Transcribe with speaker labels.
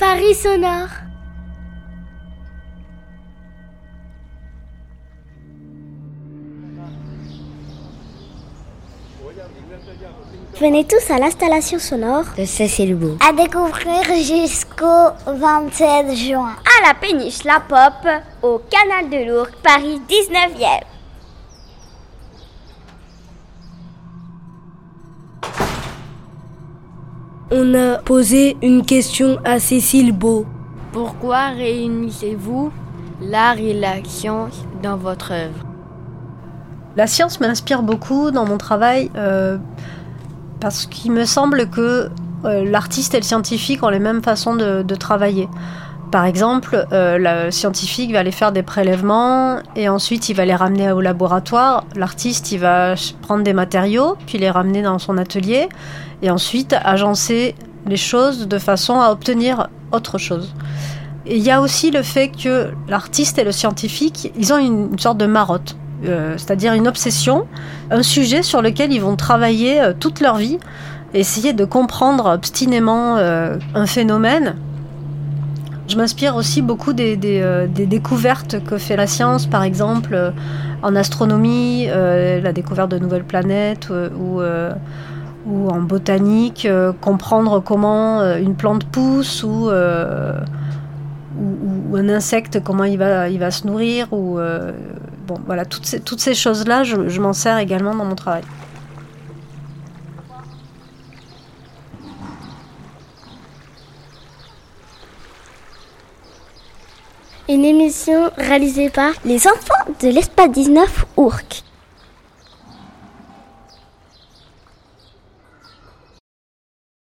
Speaker 1: Paris sonore. Venez tous à l'installation sonore
Speaker 2: de Cécile Beau.
Speaker 3: À découvrir jusqu'au 27 juin.
Speaker 1: À la péniche La Pop, au canal de l'Ourcq, Paris 19e.
Speaker 4: On a posé une question à Cécile Beau.
Speaker 2: Pourquoi réunissez-vous l'art et la science dans votre œuvre?
Speaker 5: La science m'inspire beaucoup dans mon travail euh, parce qu'il me semble que euh, l'artiste et le scientifique ont les mêmes façons de, de travailler. Par exemple, euh, le scientifique va aller faire des prélèvements et ensuite il va les ramener au laboratoire. L'artiste, il va prendre des matériaux, puis les ramener dans son atelier et ensuite agencer les choses de façon à obtenir autre chose. Il y a aussi le fait que l'artiste et le scientifique, ils ont une, sorte de marotte, euh, c'est-à-dire une obsession, un sujet sur lequel ils vont travailler euh, toute leur vie, essayer de comprendre obstinément un phénomène. Je m'inspire aussi beaucoup euh, des, découvertes que fait la science, par exemple euh, en astronomie, la découverte de nouvelles planètes ou en botanique, euh, comprendre comment euh, une plante pousse ou, euh, un insecte, comment il va, se nourrir. Ou, bon, voilà, toutes ces, toutes ces choses-là, je, je m'en sers également dans mon travail.
Speaker 1: Une émission réalisée par les enfants de l'Espace 19 Ourcq.